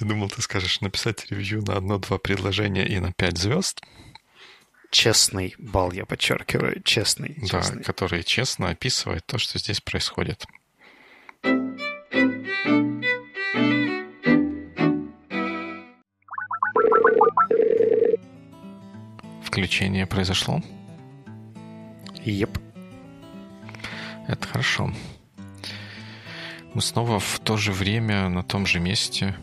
Я думал, ты скажешь написать ревью на одно-два предложения и на пять звезд. Честный бал, я подчеркиваю, честный. Да, честный. который честно описывает то, что здесь происходит. Включение произошло? Еп. Это хорошо. Мы снова в то же время на том же месте.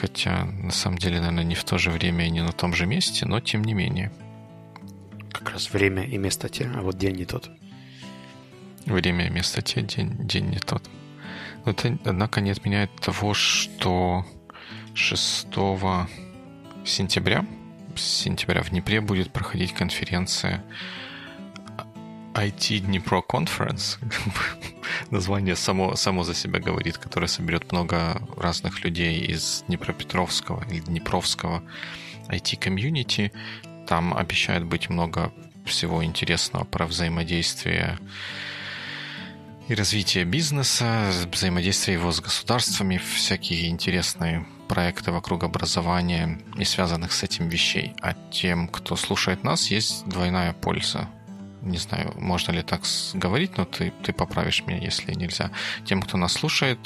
Хотя, на самом деле, наверное, не в то же время и не на том же месте, но тем не менее. Как раз время и место те, а вот день не тот. Время и место те, день, день не тот. Но это, однако, не отменяет того, что 6 сентября, с сентября в Днепре будет проходить конференция IT Днепро Conference. Название само, само за себя говорит, которое соберет много разных людей из Днепропетровского или Днепровского IT-комьюнити. Там обещает быть много всего интересного про взаимодействие и развитие бизнеса, взаимодействие его с государствами, всякие интересные проекты вокруг образования и связанных с этим вещей. А тем, кто слушает нас, есть двойная польза. Не знаю, можно ли так говорить, но ты, ты поправишь меня, если нельзя. Тем, кто нас слушает,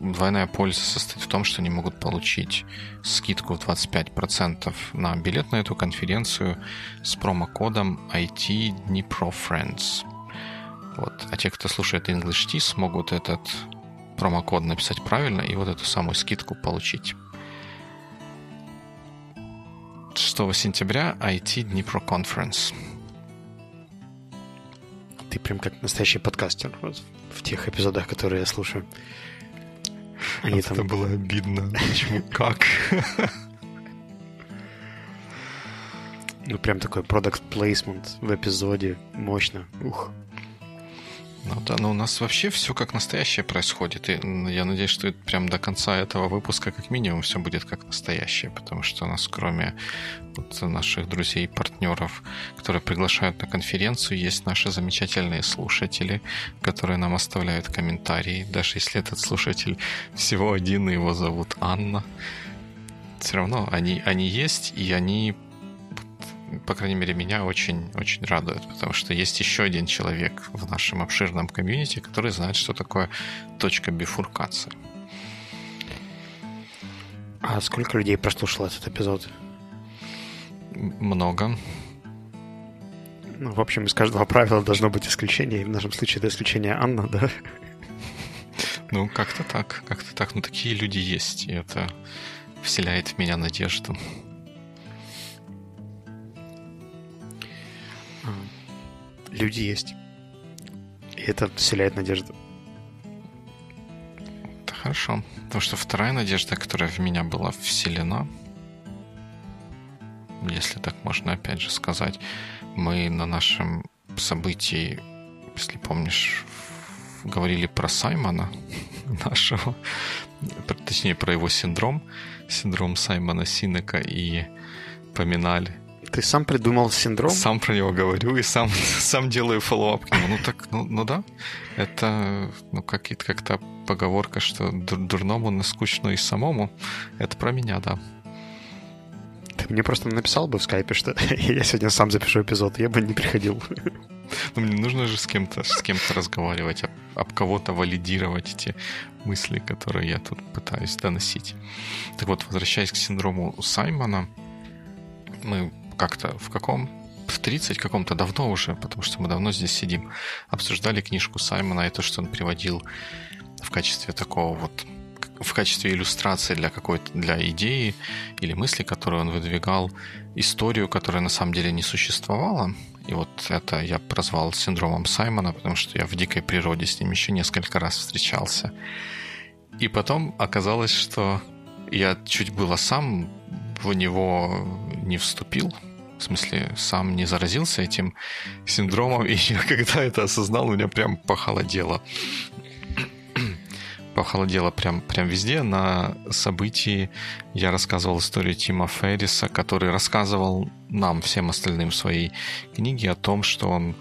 двойная польза состоит в том, что они могут получить скидку в 25% на билет на эту конференцию с промокодом IT Dnipro Friends. Вот. А те, кто слушает English Tea, смогут этот промокод написать правильно и вот эту самую скидку получить. 6 сентября IT Dnipro Conference. Ты прям как настоящий подкастер вот, в тех эпизодах, которые я слушаю. Они вот там... Это было обидно. Почему? Как? Ну, прям такой product placement в эпизоде. Мощно. Ух. Ну да, но у нас вообще все как настоящее происходит. И я надеюсь, что прям до конца этого выпуска как минимум все будет как настоящее, потому что у нас кроме вот наших друзей и партнеров, которые приглашают на конференцию, есть наши замечательные слушатели, которые нам оставляют комментарии, даже если этот слушатель всего один, и его зовут Анна. Все равно они, они есть, и они по крайней мере, меня очень-очень радует, потому что есть еще один человек в нашем обширном комьюнити, который знает, что такое точка бифуркации. А сколько людей прослушало этот эпизод? Много. Ну, в общем, из каждого правила должно быть исключение, и в нашем случае это исключение Анна, да? Ну, как-то так, как-то так. Ну, такие люди есть, и это вселяет в меня надежду. Люди есть. И это вселяет надежду. Это хорошо. Потому что вторая надежда, которая в меня была вселена, если так можно опять же сказать, мы на нашем событии, если помнишь, говорили про Саймона нашего, точнее про его синдром, синдром Саймона Синека и поминали ты сам придумал синдром? Сам про него говорю и сам, сам делаю follow-up к нему. Ну так, ну, ну да. Это ну, как, как-то поговорка, что дурному наскучно и самому. Это про меня, да. Ты мне просто написал бы в скайпе, что я сегодня сам запишу эпизод, я бы не приходил. Ну, мне нужно же с кем-то с кем-то разговаривать, об, об кого-то валидировать эти мысли, которые я тут пытаюсь доносить. Так вот, возвращаясь к синдрому Саймона, мы как-то в каком в 30 каком-то давно уже, потому что мы давно здесь сидим, обсуждали книжку Саймона и то, что он приводил в качестве такого вот в качестве иллюстрации для какой-то для идеи или мысли, которую он выдвигал, историю, которая на самом деле не существовала. И вот это я прозвал синдромом Саймона, потому что я в дикой природе с ним еще несколько раз встречался. И потом оказалось, что я чуть было сам в него не вступил, в смысле, сам не заразился этим синдромом, и я когда это осознал, у меня прям похолодело. похолодело прям, прям везде. На событии я рассказывал историю Тима Ферриса, который рассказывал нам, всем остальным в своей книге о том, что он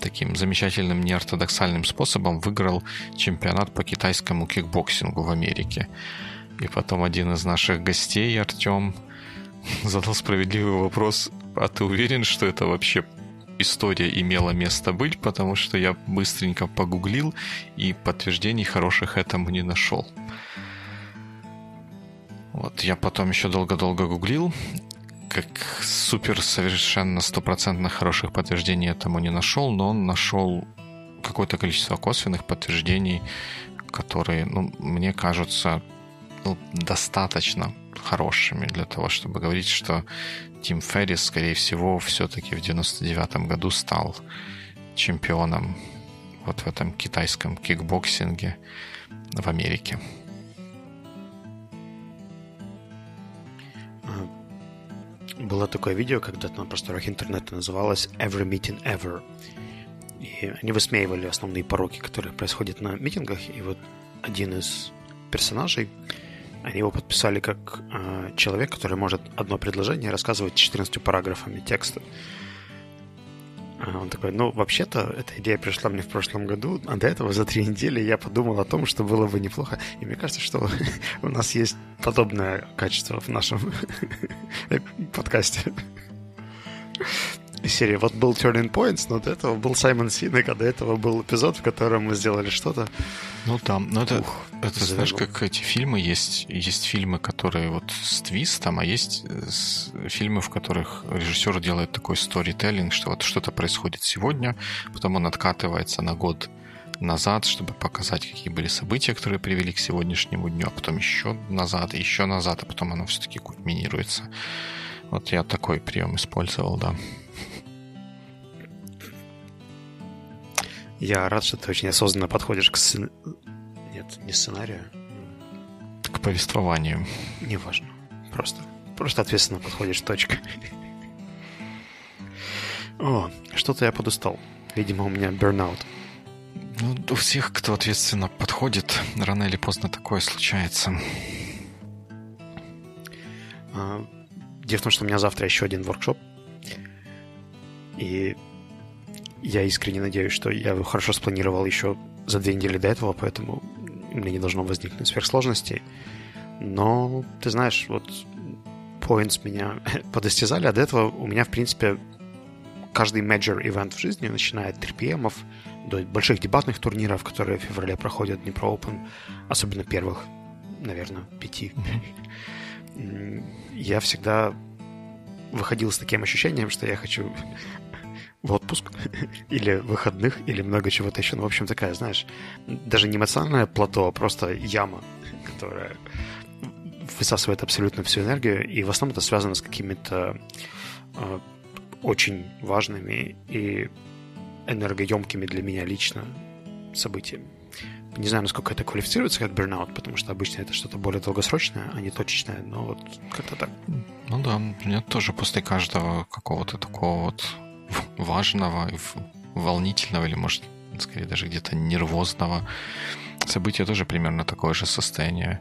таким замечательным неортодоксальным способом выиграл чемпионат по китайскому кикбоксингу в Америке. И потом один из наших гостей, Артем, задал справедливый вопрос, а ты уверен, что это вообще история имела место быть, потому что я быстренько погуглил и подтверждений хороших этому не нашел. Вот я потом еще долго-долго гуглил, как супер совершенно стопроцентно хороших подтверждений этому не нашел, но он нашел какое-то количество косвенных подтверждений, которые, ну, мне кажутся ну, достаточно хорошими для того, чтобы говорить, что Тим Феррис, скорее всего, все-таки в 99 году стал чемпионом вот в этом китайском кикбоксинге в Америке. Было такое видео когда-то на просторах интернета, называлось Every Meeting Ever. И они высмеивали основные пороки, которые происходят на митингах. И вот один из персонажей, они его подписали как э, человек, который может одно предложение рассказывать 14 параграфами текста. А он такой, ну, вообще-то, эта идея пришла мне в прошлом году, а до этого за три недели я подумал о том, что было бы неплохо. И мне кажется, что у нас есть подобное качество в нашем подкасте серии. Вот был Turning Points, но до этого был Саймон Синек, а до этого был эпизод, в котором мы сделали что-то. Ну там, ну это, Ух, это знаешь, как эти фильмы есть, есть фильмы, которые вот с твистом, а есть э, фильмы, в которых режиссер делает такой сторителлинг, что вот что-то происходит сегодня, потом он откатывается на год назад, чтобы показать, какие были события, которые привели к сегодняшнему дню, а потом еще назад, еще назад, а потом оно все-таки кульминируется. Вот я такой прием использовал, да. Я рад, что ты очень осознанно подходишь к сцен... Нет, не сценарию. К повествованию. Неважно. Просто, просто ответственно подходишь, точка. О, что-то я подустал. Видимо, у меня burnout. Ну, у всех, кто ответственно подходит, рано или поздно такое случается. А, дело в том, что у меня завтра еще один воркшоп. И я искренне надеюсь, что я его хорошо спланировал еще за две недели до этого, поэтому мне не должно возникнуть сверхсложностей. Но, ты знаешь, вот points меня подостязали, а до этого у меня, в принципе, каждый major event в жизни, начиная от 3PM до больших дебатных турниров, которые в феврале проходят Днепро Open, особенно первых, наверное, пяти, я всегда выходил с таким ощущением, что я хочу в отпуск или выходных, или много чего-то еще. Ну, в общем, такая, знаешь, даже не эмоциональное плато, а просто яма, которая высасывает абсолютно всю энергию, и в основном это связано с какими-то э, очень важными и энергоемкими для меня лично событиями. Не знаю, насколько это квалифицируется как burnout, потому что обычно это что-то более долгосрочное, а не точечное, но вот как-то так. Ну да, у меня тоже после каждого какого-то такого вот важного, волнительного или, может, скорее даже где-то нервозного события тоже примерно такое же состояние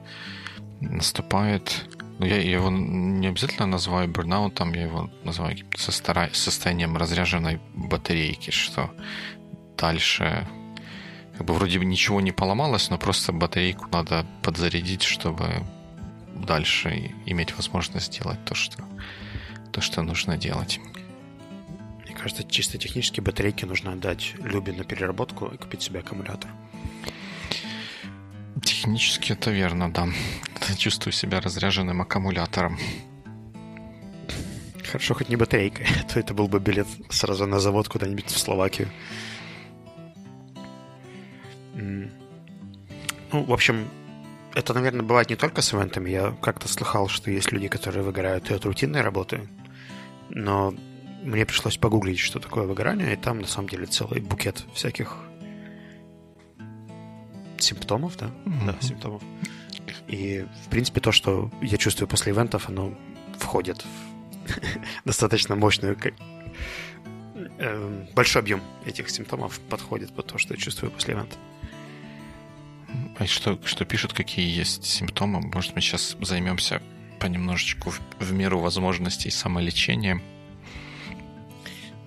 наступает. Но я его не обязательно называю бурнаутом, я его называю состоянием разряженной батарейки, что дальше как бы вроде бы ничего не поломалось, но просто батарейку надо подзарядить, чтобы дальше иметь возможность делать то, что, то, что нужно делать кажется, чисто технически батарейки нужно отдать Любе на переработку и купить себе аккумулятор. Технически это верно, да. Чувствую себя разряженным аккумулятором. Хорошо, хоть не батарейка, а то это был бы билет сразу на завод куда-нибудь в Словакию. Ну, в общем, это, наверное, бывает не только с ивентами. Я как-то слыхал, что есть люди, которые выгорают и от рутинной работы. Но мне пришлось погуглить, что такое выгорание, и там на самом деле целый букет всяких симптомов, да? Mm-hmm. Да, симптомов. И, в принципе, то, что я чувствую после ивентов, оно входит в достаточно мощную... Эм, большой объем этих симптомов подходит под то, что я чувствую после ивента. А что, что пишут, какие есть симптомы? Может, мы сейчас займемся понемножечку в, в меру возможностей самолечением?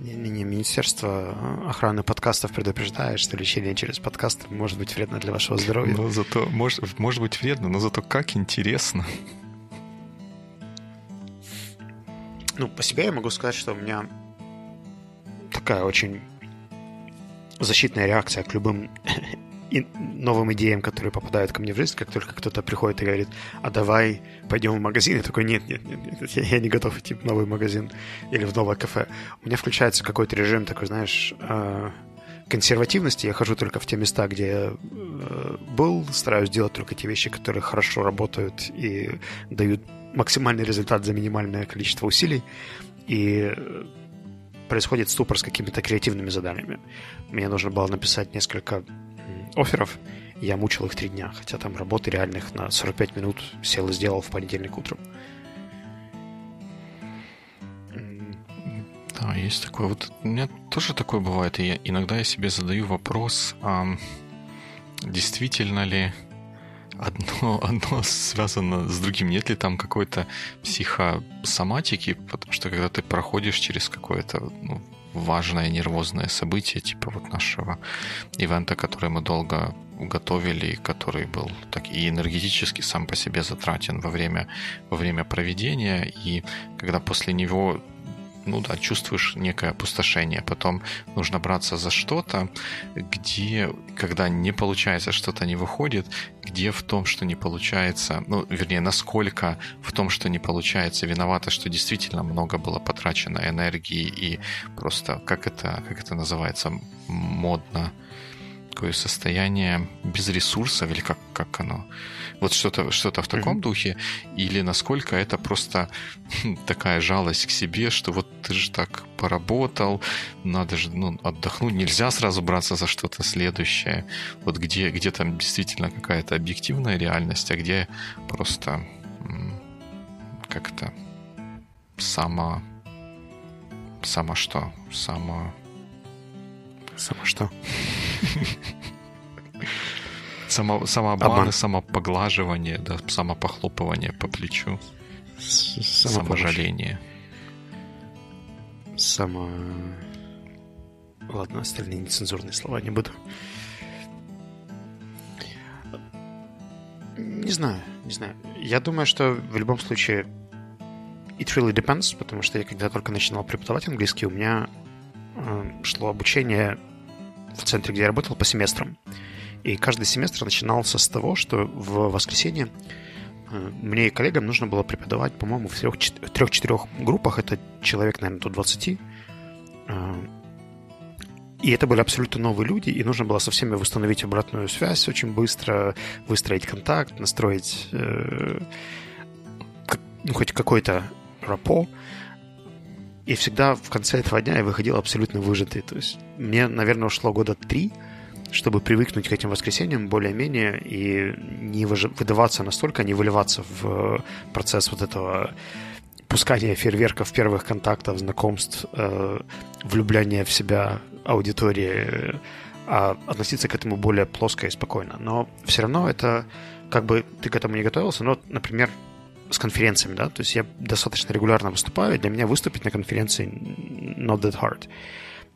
Министерство охраны подкастов предупреждает, что лечение через подкасты может быть вредно для вашего здоровья. Но зато, может, может быть вредно, но зато как интересно. Ну, по себе я могу сказать, что у меня такая очень защитная реакция к любым и новым идеям, которые попадают ко мне в жизнь, как только кто-то приходит и говорит, а давай пойдем в магазин, я такой, нет, нет, нет, нет я, я не готов идти в новый магазин или в новое кафе. У меня включается какой-то режим такой, знаешь, э, консервативности. Я хожу только в те места, где я э, был, стараюсь делать только те вещи, которые хорошо работают и дают максимальный результат за минимальное количество усилий. И происходит ступор с какими-то креативными заданиями. Мне нужно было написать несколько офферов, я мучил их три дня, хотя там работы реальных на 45 минут сел и сделал в понедельник утром. Да, есть такое. Вот у меня тоже такое бывает. И я, иногда я себе задаю вопрос, а действительно ли одно, одно связано с другим. Нет ли там какой-то психосоматики? Потому что когда ты проходишь через какое-то ну, важное нервозное событие, типа вот нашего ивента, который мы долго готовили, который был так и энергетически сам по себе затратен во время, во время проведения, и когда после него ну да, чувствуешь некое опустошение. Потом нужно браться за что-то, где, когда не получается, что-то не выходит, где в том, что не получается, ну, вернее, насколько в том, что не получается, виновато, что действительно много было потрачено энергии и просто, как это, как это называется, модно, такое состояние без ресурсов, или как, как оно? Вот что-то что в таком mm-hmm. духе, или насколько это просто такая жалость к себе, что вот ты же так поработал, надо же ну, отдохнуть, нельзя сразу браться за что-то следующее. Вот где, где там действительно какая-то объективная реальность, а где просто как-то само... Само что? Само Само что? Само, самообман Обман. самопоглаживание, да, самопохлопывание по плечу. Саможаление. Само... Ладно, остальные нецензурные слова не буду. Не знаю, не знаю. Я думаю, что в любом случае it really depends, потому что я когда только начинал преподавать английский, у меня э, шло обучение в центре, где я работал, по семестрам. И каждый семестр начинался с того, что в воскресенье э, мне и коллегам нужно было преподавать, по-моему, в трех-четырех группах. Это человек, наверное, до 20. Э, и это были абсолютно новые люди, и нужно было со всеми восстановить обратную связь очень быстро, выстроить контакт, настроить э, ну, хоть какой-то рапо. И всегда в конце этого дня я выходил абсолютно выжатый. То есть мне, наверное, ушло года три, чтобы привыкнуть к этим воскресеньям более-менее и не выдаваться настолько, не выливаться в процесс вот этого пускания фейерверков, первых контактов, знакомств, э, влюбления в себя аудитории, а относиться к этому более плоско и спокойно. Но все равно это как бы ты к этому не готовился, но, например, с конференциями, да, то есть я достаточно регулярно выступаю, и для меня выступить на конференции not that hard.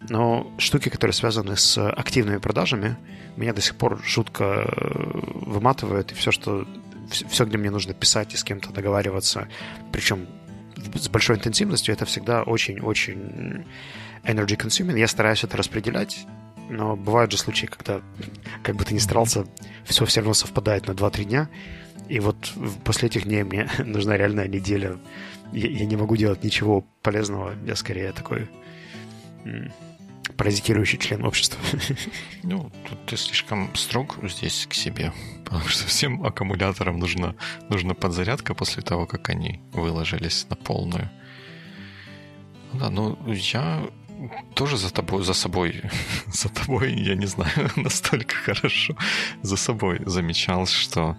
Но штуки, которые связаны с активными продажами, меня до сих пор жутко э, выматывают, и все, что все, где мне нужно писать и с кем-то договариваться, причем с большой интенсивностью, это всегда очень-очень energy consuming. Я стараюсь это распределять, но бывают же случаи, когда, как бы ты ни старался, все все равно совпадает на 2-3 дня, и вот после этих дней мне нужна реальная неделя. Я, я не могу делать ничего полезного. Я скорее такой паразитирующий член общества. Ну, тут ты слишком строг здесь к себе, потому что всем аккумуляторам нужна, нужна подзарядка после того, как они выложились на полную. Да, ну я тоже за тобой, за собой, за тобой, я не знаю, настолько хорошо за собой замечал, что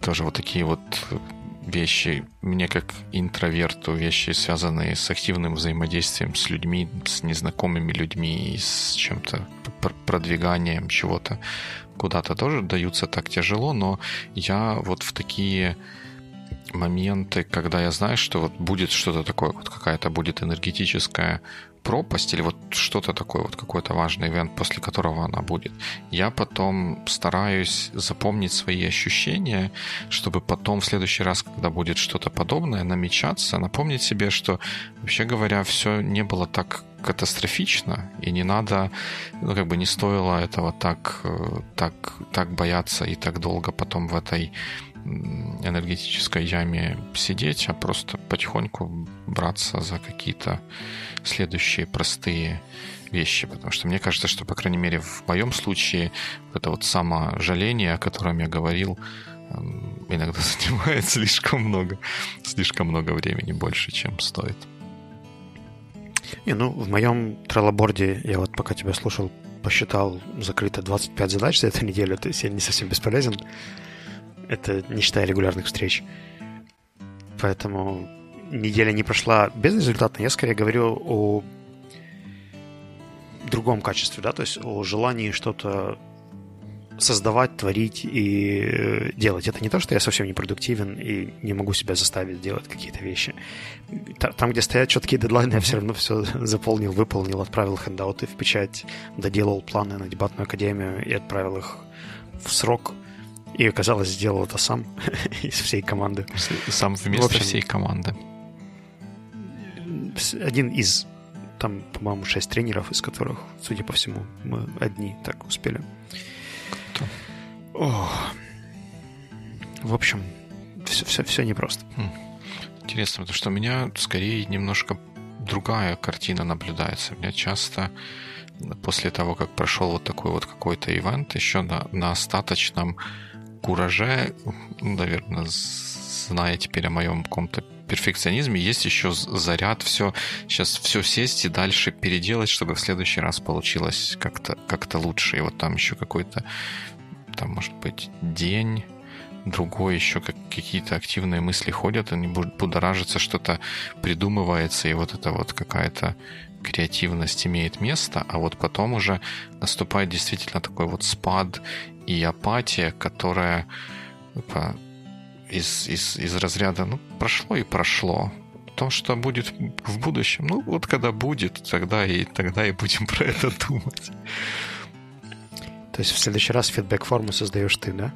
тоже вот такие вот вещи, мне как интроверту, вещи, связанные с активным взаимодействием с людьми, с незнакомыми людьми, с чем-то, продвиганием чего-то куда-то тоже даются так тяжело, но я вот в такие моменты, когда я знаю, что вот будет что-то такое, вот какая-то будет энергетическая пропасть или вот что-то такое, вот какой-то важный ивент, после которого она будет, я потом стараюсь запомнить свои ощущения, чтобы потом в следующий раз, когда будет что-то подобное намечаться, напомнить себе, что, вообще говоря, все не было так катастрофично, и не надо, ну, как бы не стоило этого так, э, так, так бояться и так долго потом в этой энергетической яме сидеть, а просто потихоньку браться за какие-то следующие простые вещи, потому что мне кажется, что, по крайней мере, в моем случае это вот саможаление, о котором я говорил, эм, иногда занимает слишком много, слишком много времени, больше, чем стоит. Не, ну, в моем треллоборде, я вот пока тебя слушал, посчитал, закрыто 25 задач за эту неделю, то есть я не совсем бесполезен. Это не считая регулярных встреч. Поэтому неделя не прошла безрезультатно. Я скорее говорю о другом качестве, да, то есть о желании что-то создавать, творить и э, делать. Это не то, что я совсем не продуктивен и не могу себя заставить делать какие-то вещи. Там, где стоят четкие дедлайны, я все равно все заполнил, выполнил, отправил хендауты в печать, доделал планы на дебатную академию и отправил их в срок. И, оказалось, сделал это сам из всей команды. Сам вместо общем, всей команды. Один из там, по-моему, шесть тренеров, из которых, судя по всему, мы одни так успели. Кто? О. В общем, все, все, все непросто. Хм. Интересно, потому что у меня скорее немножко другая картина наблюдается. У меня часто после того, как прошел вот такой вот какой-то ивент, еще на, на остаточном кураже, наверное, зная теперь о моем каком-то перфекционизме, есть еще заряд все, сейчас все сесть и дальше переделать, чтобы в следующий раз получилось как-то как лучше. И вот там еще какой-то, там, может быть, день, другой еще как, какие-то активные мысли ходят, они будоражатся, что-то придумывается, и вот это вот какая-то креативность имеет место, а вот потом уже наступает действительно такой вот спад и апатия, которая типа, из, из, из разряда ну, прошло и прошло. То, что будет в будущем, ну вот когда будет, тогда и, тогда и будем про это думать. То есть в следующий раз фидбэк-форму создаешь ты, да?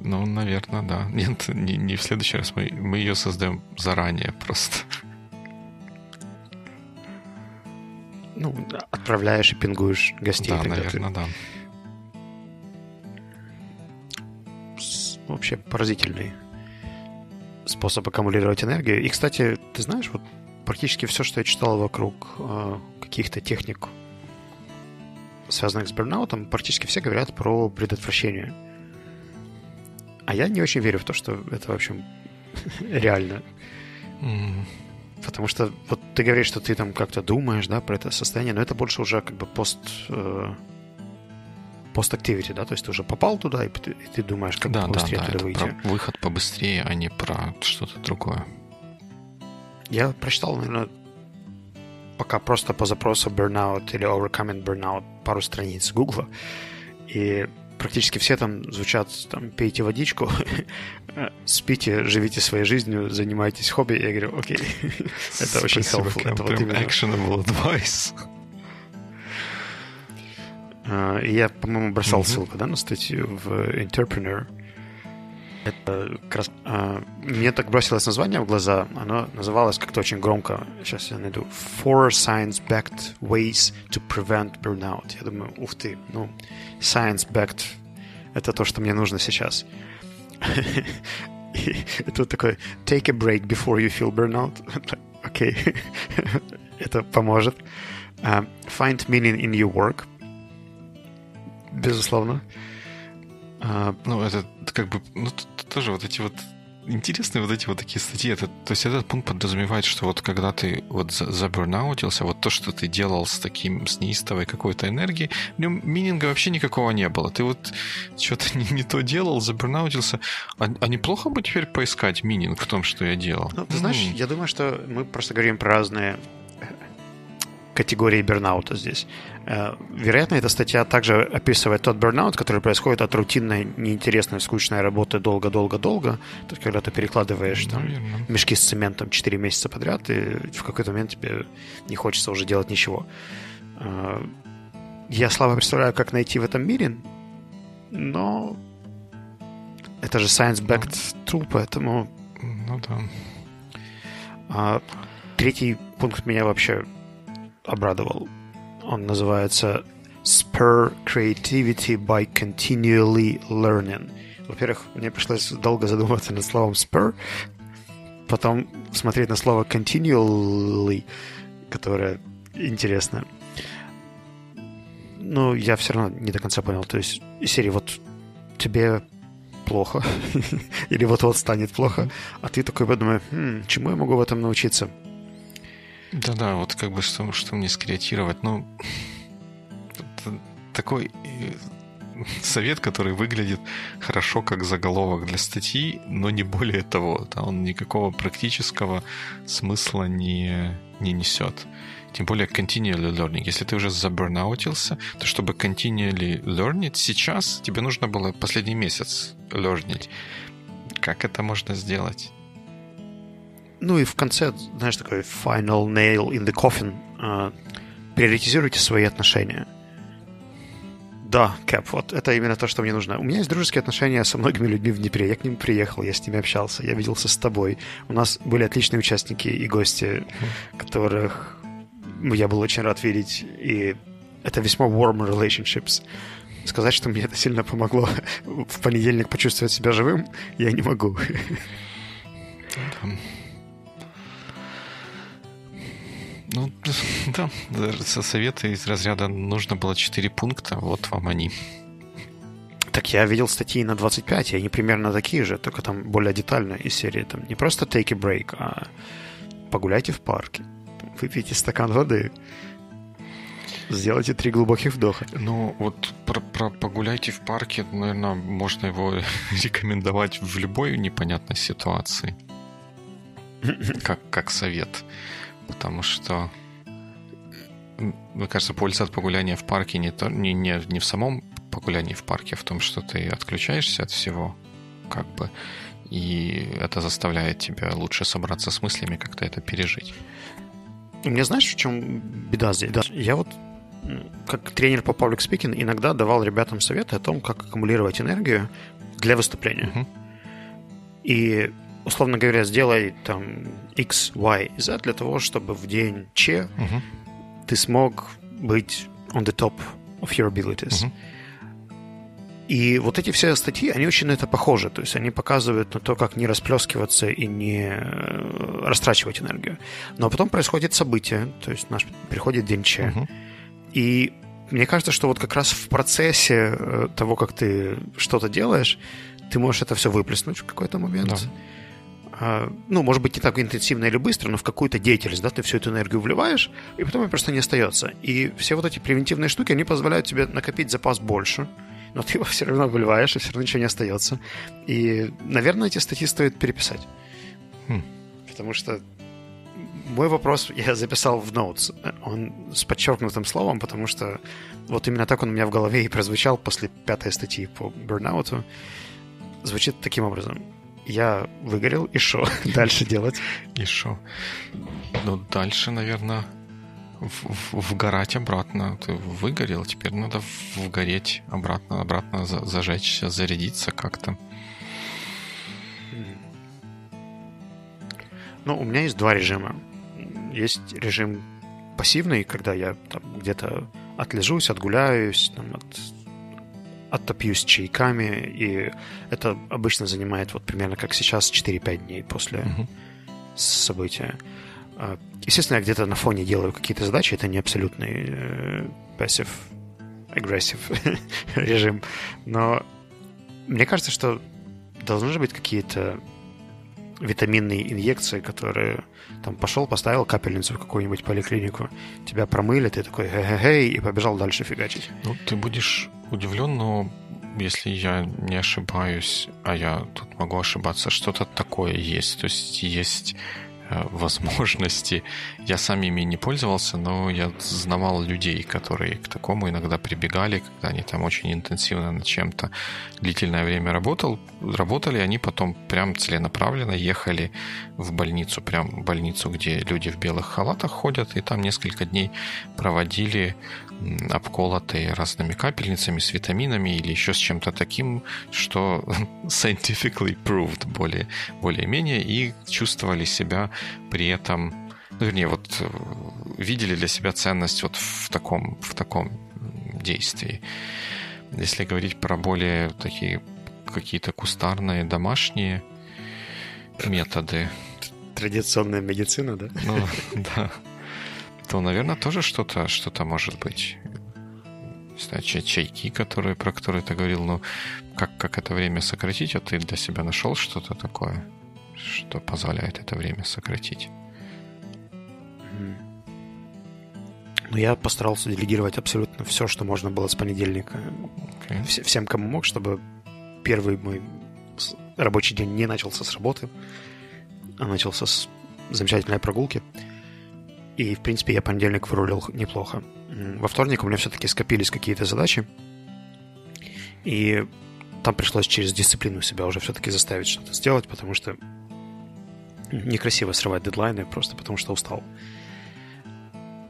Ну, наверное, да. Нет, не, не в следующий раз. Мы, мы ее создаем заранее просто. Ну, отправляешь и пингуешь гостей. Да, наверное, ты... да. Вообще поразительный способ аккумулировать энергию. И, кстати, ты знаешь, вот практически все, что я читал вокруг э, каких-то техник, связанных с бернаутом, практически все говорят про предотвращение. А я не очень верю в то, что это, в общем, реально. Mm. Потому что вот ты говоришь, что ты там как-то думаешь, да, про это состояние, но это больше уже как бы пост э, пост-активити, да, то есть ты уже попал туда, и ты, и ты думаешь, как да, быстрее да, да, туда выйти. Про выход побыстрее, а не про что-то другое. Я прочитал, наверное, пока просто по запросу burnout или overcoming burnout пару страниц Гугла, и практически все там звучат, там, пейте водичку, спите, живите своей жизнью, занимайтесь хобби. Я говорю, окей, это очень helpful. Это вот именно... actionable advice. А, я, по-моему, бросал mm-hmm. ссылку да, на статью в Entrepreneur. Это как раз... А, мне так бросилось название в глаза. Оно называлось как-то очень громко. Сейчас я найду. Four science-backed ways to prevent burnout. Я думаю, ух ты. Ну, science-backed — это то, что мне нужно сейчас. это такой take a break before you feel burnout. Окей. это поможет. Uh, find meaning in your work безусловно. А, ну, это как бы, ну, тоже вот эти вот интересные вот эти вот такие статьи. Это, то есть этот пункт подразумевает, что вот когда ты вот забернаутился, вот то, что ты делал с таким, с неистовой какой-то энергией, в нем мининга вообще никакого не было. Ты вот что-то не, не то делал, забернаутился. А, а неплохо бы теперь поискать мининг в том, что я делал? Ну, ты знаешь, mm. я думаю, что мы просто говорим про разные категории бернаута здесь. Э, вероятно, эта статья также описывает тот бернаут, который происходит от рутинной, неинтересной, скучной работы долго-долго-долго. То есть, когда ты перекладываешь там, мешки с цементом 4 месяца подряд, и в какой-то момент тебе не хочется уже делать ничего. Э, я слабо представляю, как найти в этом мире, но это же science-backed tool, поэтому... Ну да. А, третий пункт меня вообще обрадовал. Он называется Spur Creativity by Continually Learning. Во-первых, мне пришлось долго задуматься над словом spur, потом смотреть на слово continually, которое интересно. Но я все равно не до конца понял. То есть, серии вот тебе плохо, или вот-вот станет плохо, а ты такой подумаешь, хм, чему я могу в этом научиться? Да-да, вот как бы что, что мне скреатировать, ну, такой э, совет, который выглядит хорошо как заголовок для статьи, но не более того. Он никакого практического смысла не, не несет. Тем более continually learning. Если ты уже забернаутился, то чтобы continually learning, сейчас тебе нужно было последний месяц learning. Как это можно сделать? Ну и в конце, знаешь, такой final nail in the coffin. Uh, приоритизируйте свои отношения. Да, Кэп, вот это именно то, что мне нужно. У меня есть дружеские отношения со многими людьми в Днепре. Я к ним приехал, я с ними общался, я виделся с тобой. У нас были отличные участники и гости, которых я был очень рад видеть. И это весьма warm relationships. Сказать, что мне это сильно помогло в понедельник почувствовать себя живым, я не могу. Ну, да, со советы из разряда нужно было 4 пункта, вот вам они. Так я видел статьи на 25, и они примерно такие же, только там более детально из серии. Там не просто take a break, а погуляйте в парке, выпейте стакан воды, сделайте три глубоких вдоха. Ну, вот про, про погуляйте в парке, наверное, можно его рекомендовать в любой непонятной ситуации. Как, как совет. Потому что, мне кажется, польза от погуляния в парке не, то, не, не, не в самом погулянии в парке, а в том, что ты отключаешься от всего, как бы, и это заставляет тебя лучше собраться с мыслями, как-то это пережить. Мне знаешь, в чем беда здесь? Да. Я вот как тренер по паблик спикинг иногда давал ребятам советы о том, как аккумулировать энергию для выступления. Uh-huh. И условно говоря, сделай там X, Y, Z для того, чтобы в день Ч uh-huh. ты смог быть on the top of your abilities. Uh-huh. И вот эти все статьи, они очень на это похожи. То есть они показывают на то, как не расплескиваться и не э, растрачивать энергию. Но потом происходит событие, то есть наш приходит день Ч. Uh-huh. И мне кажется, что вот как раз в процессе э, того, как ты что-то делаешь, ты можешь это все выплеснуть в какой-то момент. Да. А, ну, может быть, не так интенсивно или быстро, но в какую-то деятельность, да, ты всю эту энергию вливаешь, и потом ее просто не остается. И все вот эти превентивные штуки, они позволяют тебе накопить запас больше, но ты его все равно вливаешь, и все равно ничего не остается. И, наверное, эти статьи стоит переписать. Хм. Потому что мой вопрос я записал в notes. Он с подчеркнутым словом, потому что вот именно так он у меня в голове и прозвучал после пятой статьи по бурнауту. Звучит таким образом я выгорел, и что дальше делать? И что? Ну, дальше, наверное, вгорать обратно. Ты выгорел, теперь надо вгореть обратно, обратно зажечься, зарядиться как-то. Ну, у меня есть два режима. Есть режим пассивный, когда я там где-то отлежусь, отгуляюсь, там, от оттопьюсь чайками, и это обычно занимает вот примерно как сейчас 4-5 дней после uh-huh. события. А, естественно, я где-то на фоне делаю какие-то задачи, это не абсолютный э, passive aggressive режим, но мне кажется, что должны же быть какие-то витаминные инъекции, которые там пошел, поставил капельницу в какую-нибудь поликлинику, тебя промыли, ты такой хе-хе-хей и побежал дальше фигачить. Ну, ты будешь удивлен, но если я не ошибаюсь, а я тут могу ошибаться, что-то такое есть. То есть есть возможности. Я сам ими не пользовался, но я знавал людей, которые к такому иногда прибегали, когда они там очень интенсивно над чем-то длительное время работал, работали, они потом прям целенаправленно ехали в больницу, прям в больницу, где люди в белых халатах ходят, и там несколько дней проводили обколотые разными капельницами с витаминами или еще с чем-то таким, что scientifically proved более, более-менее, и чувствовали себя при этом, ну, вернее, вот э, видели для себя ценность вот в таком, в таком действии. Если говорить про более такие какие-то кустарные домашние методы. Традиционная медицина, да? Ну, да то, наверное, тоже что-то что может быть. Чай, чайки, которые, про которые ты говорил, ну, как, как это время сократить, а ты для себя нашел что-то такое, что позволяет это время сократить? Ну, я постарался делегировать абсолютно все, что можно было с понедельника. Okay. Всем, кому мог, чтобы первый мой рабочий день не начался с работы, а начался с замечательной прогулки. И, в принципе, я понедельник вырулил неплохо. Во вторник у меня все-таки скопились какие-то задачи. И там пришлось через дисциплину себя уже все-таки заставить что-то сделать, потому что некрасиво срывать дедлайны просто потому что устал.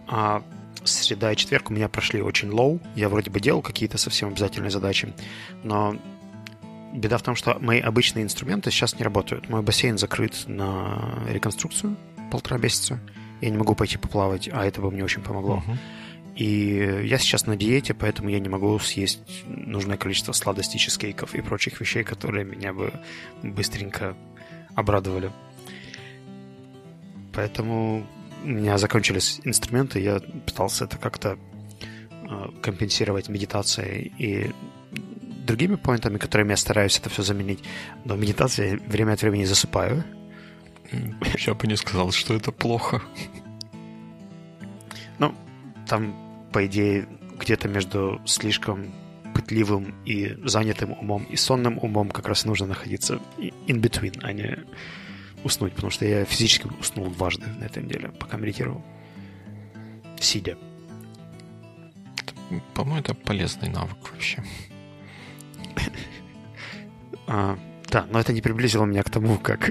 А среда и четверг у меня прошли очень low. Я вроде бы делал какие-то совсем обязательные задачи, но беда в том, что мои обычные инструменты сейчас не работают. Мой бассейн закрыт на реконструкцию полтора месяца я не могу пойти поплавать, а это бы мне очень помогло. Uh-huh. И я сейчас на диете, поэтому я не могу съесть нужное количество сладостей, чизкейков и прочих вещей, которые меня бы быстренько обрадовали. Поэтому у меня закончились инструменты, я пытался это как-то э, компенсировать медитацией и другими поинтами, которыми я стараюсь это все заменить. Но медитация время от времени засыпаю, я бы не сказал, что это плохо. Ну, там, по идее, где-то между слишком пытливым и занятым умом и сонным умом как раз нужно находиться in between, а не уснуть, потому что я физически уснул дважды на этой неделе, пока медитировал. Сидя. По-моему, это полезный навык вообще. а, да, но это не приблизило меня к тому, как,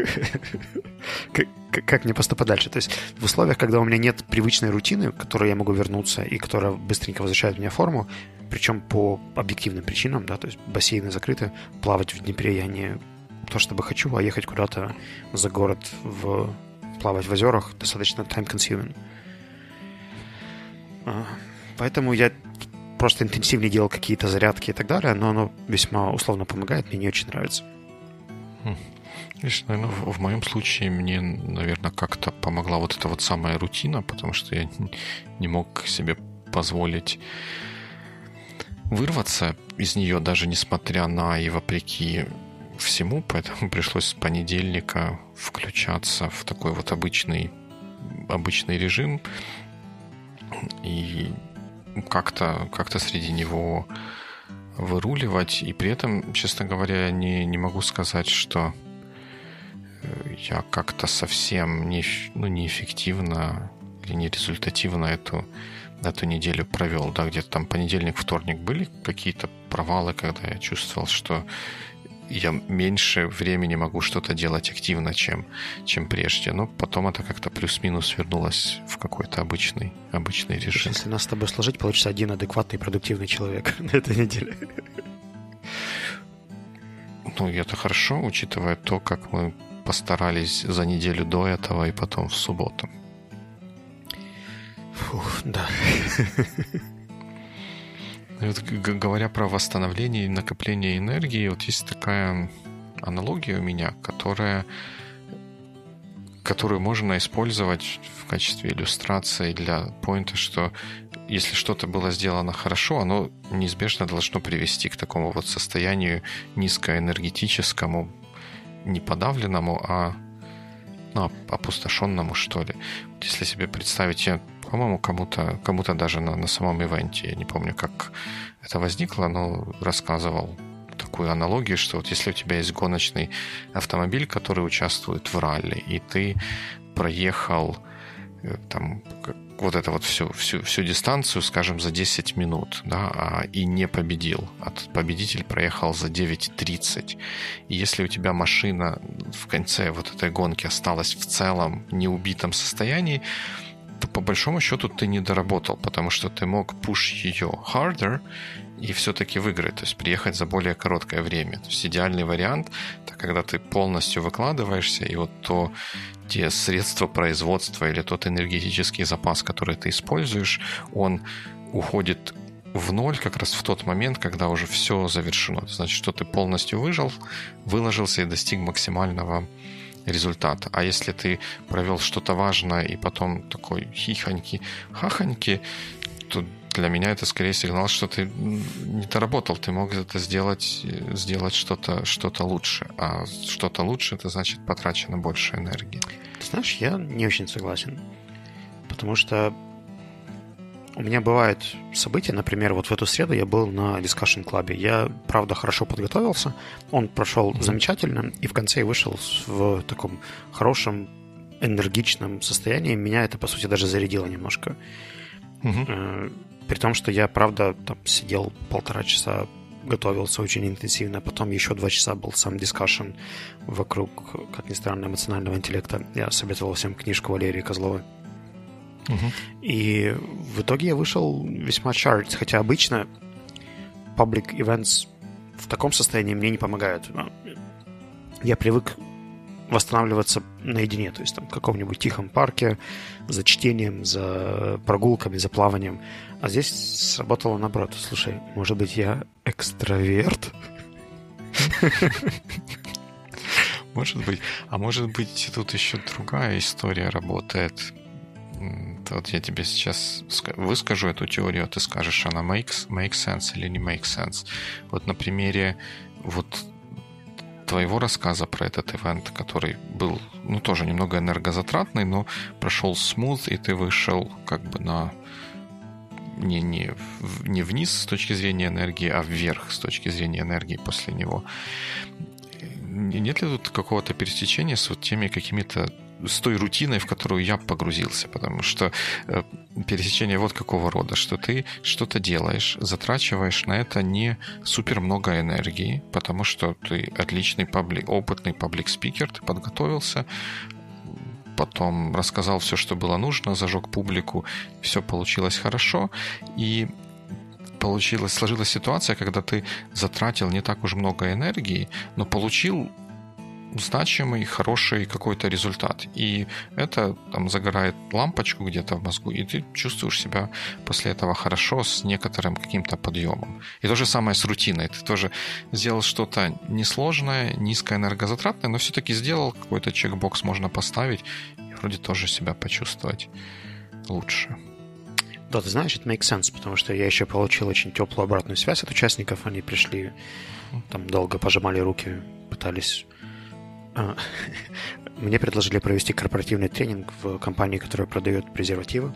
как, как мне поступать дальше. То есть в условиях, когда у меня нет привычной рутины, к которой я могу вернуться и которая быстренько возвращает мне форму, причем по объективным причинам, да, то есть бассейны закрыты, плавать в Днепре я не то чтобы хочу, а ехать куда-то за город в плавать в озерах достаточно time-consuming. А, поэтому я просто интенсивнее делал какие-то зарядки и так далее, но оно весьма условно помогает, мне не очень нравится. Видишь, наверное, в, в моем случае мне, наверное, как-то помогла вот эта вот самая рутина, потому что я не мог себе позволить вырваться из нее, даже несмотря на и вопреки всему, поэтому пришлось с понедельника включаться в такой вот обычный, обычный режим и как-то как среди него выруливать. И при этом, честно говоря, не, не могу сказать, что э, я как-то совсем не, ну, неэффективно или не результативно эту, эту неделю провел. Да, где-то там понедельник, вторник были какие-то провалы, когда я чувствовал, что я меньше времени могу что-то делать активно, чем, чем прежде. Но потом это как-то плюс-минус вернулось в какой-то обычный, обычный режим. Если нас с тобой сложить, получится один адекватный продуктивный человек на этой неделе. Ну, это хорошо, учитывая то, как мы постарались за неделю до этого и потом в субботу. Фух, да. Вот, говоря про восстановление и накопление энергии, вот есть такая аналогия у меня, которая которую можно использовать в качестве иллюстрации для поинта, что если что-то было сделано хорошо, оно неизбежно должно привести к такому вот состоянию низкоэнергетическому, не подавленному, а ну, опустошенному, что ли. Если себе представить, я по-моему, кому-то кому даже на, на самом ивенте, я не помню, как это возникло, но рассказывал такую аналогию, что вот если у тебя есть гоночный автомобиль, который участвует в ралли, и ты проехал э, там вот это вот всю, всю, всю дистанцию, скажем, за 10 минут, да, а, и не победил. А победитель проехал за 9.30. И если у тебя машина в конце вот этой гонки осталась в целом неубитом состоянии, то по большому счету ты не доработал, потому что ты мог push ее harder и все-таки выиграть, то есть приехать за более короткое время. То есть идеальный вариант – это когда ты полностью выкладываешься, и вот то те средства производства или тот энергетический запас, который ты используешь, он уходит в ноль как раз в тот момент, когда уже все завершено. Значит, что ты полностью выжил, выложился и достиг максимального результата. А если ты провел что-то важное и потом такой хихоньки, хахоньки, то для меня это скорее сигнал, что ты не доработал, ты мог это сделать, сделать что-то что лучше. А что-то лучше, это значит потрачено больше энергии. Ты знаешь, я не очень согласен. Потому что у меня бывают события, например, вот в эту среду я был на Discussion Club. Я, правда, хорошо подготовился, он прошел mm-hmm. замечательно, и в конце я вышел в таком хорошем, энергичном состоянии. Меня это, по сути, даже зарядило немножко. Mm-hmm. При том, что я, правда, там сидел полтора часа, готовился очень интенсивно, потом еще два часа был сам дискашн вокруг, как ни странно, эмоционального интеллекта. Я советовал всем книжку Валерии Козловой. И в итоге я вышел весьма charged, хотя обычно public events в таком состоянии мне не помогают. Я привык восстанавливаться наедине, то есть там в каком-нибудь тихом парке, за чтением, за прогулками, за плаванием. А здесь сработало наоборот. Слушай, может быть, я экстраверт? Может быть. А может быть, тут еще другая история работает. Вот я тебе сейчас выскажу эту теорию, а ты скажешь, она makes, makes sense или не makes sense. Вот на примере вот твоего рассказа про этот ивент, который был, ну, тоже немного энергозатратный, но прошел смуз, и ты вышел как бы на не, не, не вниз с точки зрения энергии, а вверх с точки зрения энергии после него. Нет ли тут какого-то пересечения с вот теми какими-то с той рутиной, в которую я погрузился, потому что э, пересечение вот какого рода, что ты что-то делаешь, затрачиваешь на это не супер много энергии, потому что ты отличный паблик, опытный паблик-спикер, ты подготовился, потом рассказал все, что было нужно, зажег публику, все получилось хорошо, и получилась, сложилась ситуация, когда ты затратил не так уж много энергии, но получил значимый, хороший какой-то результат. И это там загорает лампочку где-то в мозгу, и ты чувствуешь себя после этого хорошо с некоторым каким-то подъемом. И то же самое с рутиной. Ты тоже сделал что-то несложное, низкоэнергозатратное, но все-таки сделал какой-то чекбокс можно поставить и вроде тоже себя почувствовать лучше. Да, ты знаешь, это makes sense, потому что я еще получил очень теплую обратную связь от участников. Они пришли, там долго пожимали руки, пытались мне предложили провести корпоративный тренинг в компании, которая продает презервативы.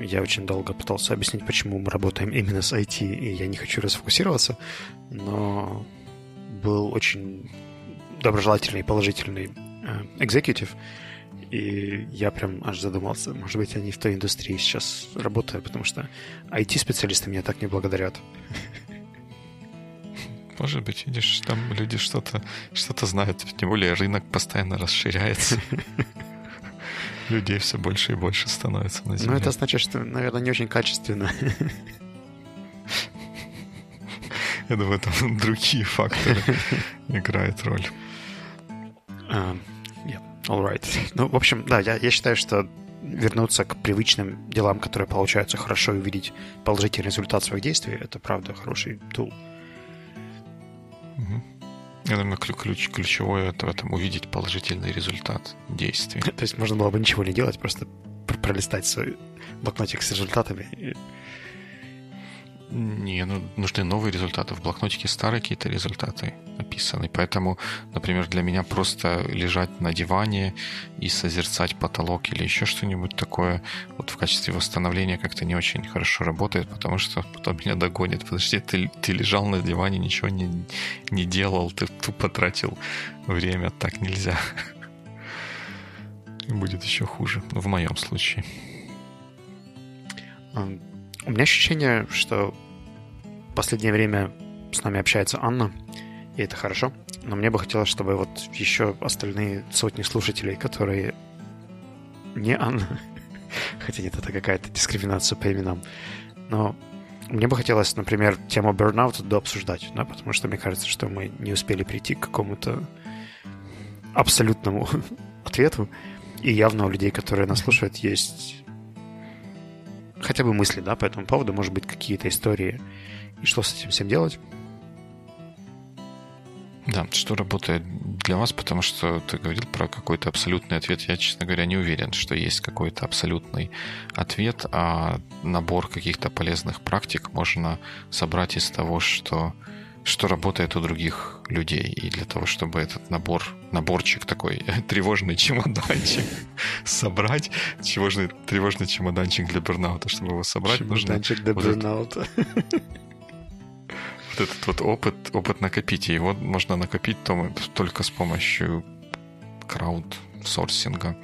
Я очень долго пытался объяснить, почему мы работаем именно с IT, и я не хочу расфокусироваться, но был очень доброжелательный, положительный экзекутив, и я прям аж задумался, может быть, они в той индустрии сейчас работают, потому что IT-специалисты меня так не благодарят. Может быть, видишь, там люди что-то что знают. Тем более рынок постоянно расширяется. Людей все больше и больше становится на земле. Ну, это значит, что, наверное, не очень качественно. Я думаю, там другие факторы играют роль. Yeah, all right. Ну, в общем, да, я, я считаю, что вернуться к привычным делам, которые получаются хорошо, и увидеть положительный результат своих действий, это правда хороший тул. Я думаю, ключ, ключевое это в этом увидеть положительный результат действий. То есть можно было бы ничего не делать, просто пролистать свой блокнотик с результатами. Не, ну нужны новые результаты. В блокнотике старые какие-то результаты написаны. Поэтому, например, для меня просто лежать на диване и созерцать потолок или еще что-нибудь такое вот в качестве восстановления как-то не очень хорошо работает, потому что потом меня догонит. Подожди, ты, ты лежал на диване, ничего не, не делал, ты тупо тратил время. Так нельзя. Будет еще хуже, в моем случае. У меня ощущение, что в последнее время с нами общается Анна, и это хорошо. Но мне бы хотелось, чтобы вот еще остальные сотни слушателей, которые не Анна, хотя нет, это какая-то дискриминация по именам, но мне бы хотелось, например, тему burnout дообсуждать, да, потому что мне кажется, что мы не успели прийти к какому-то абсолютному ответу, и явно у людей, которые нас слушают, есть хотя бы мысли, да, по этому поводу, может быть, какие-то истории, и что с этим всем делать. Да, что работает для вас, потому что ты говорил про какой-то абсолютный ответ. Я, честно говоря, не уверен, что есть какой-то абсолютный ответ, а набор каких-то полезных практик можно собрать из того, что что работает у других людей. И для того, чтобы этот набор, наборчик такой, тревожный чемоданчик собрать, тревожный, тревожный чемоданчик для бурнаута, чтобы его собрать, чемоданчик нужно... для вот бурнаута. Это, вот этот вот опыт, опыт накопить. И его можно накопить только с помощью краудсорсинга.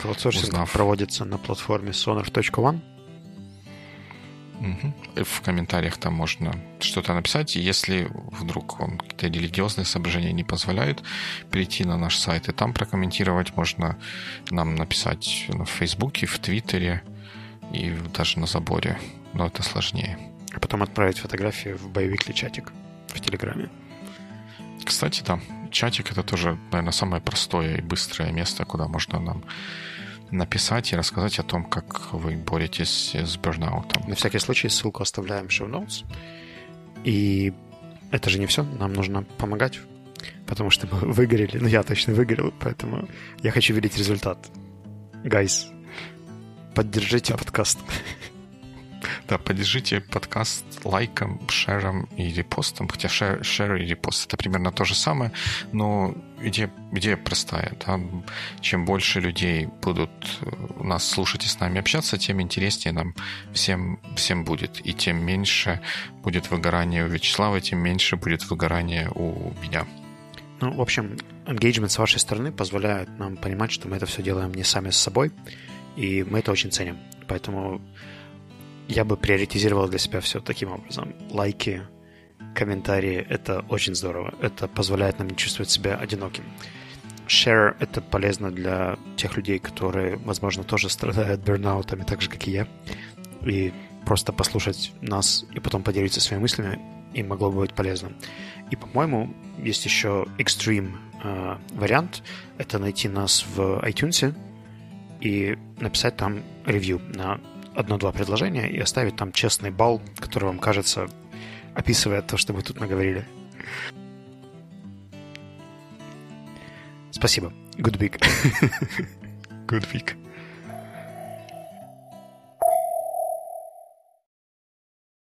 Краудсорсинг Узнав... проводится на платформе sonar.one Угу. В комментариях там можно что-то написать. Если вдруг вам какие-то религиозные соображения не позволяют, перейти на наш сайт и там прокомментировать. Можно нам написать в Фейсбуке, в Твиттере и даже на заборе. Но это сложнее. А потом отправить фотографии в боевик или чатик в Телеграме. Кстати, да, чатик это тоже, наверное, самое простое и быстрое место, куда можно нам написать и рассказать о том, как вы боретесь с бурнаутом. На всякий случай ссылку оставляем в show notes. И это же не все, нам нужно помогать, потому что мы выгорели, ну я точно выгорел, поэтому я хочу видеть результат. Гайс, поддержите подкаст. Да, поддержите подкаст лайком, шером и репостом. Хотя шер, шер и репост это примерно то же самое, но идея, идея простая. Да? Чем больше людей будут э, нас слушать и с нами общаться, тем интереснее нам всем, всем будет. И тем меньше будет выгорание у Вячеслава, тем меньше будет выгорание у меня. Ну, в общем, engagement с вашей стороны позволяет нам понимать, что мы это все делаем не сами с собой, и мы это очень ценим. Поэтому я бы приоритизировал для себя все таким образом. Лайки, комментарии — это очень здорово. Это позволяет нам не чувствовать себя одиноким. Share — это полезно для тех людей, которые, возможно, тоже страдают бернаутами, так же, как и я. И просто послушать нас и потом поделиться своими мыслями им могло бы быть полезно. И, по-моему, есть еще extreme э, вариант. Это найти нас в iTunes и написать там ревью на одно-два предложения и оставить там честный балл, который вам кажется, описывает то, что мы тут наговорили. Спасибо. Good week. Good week.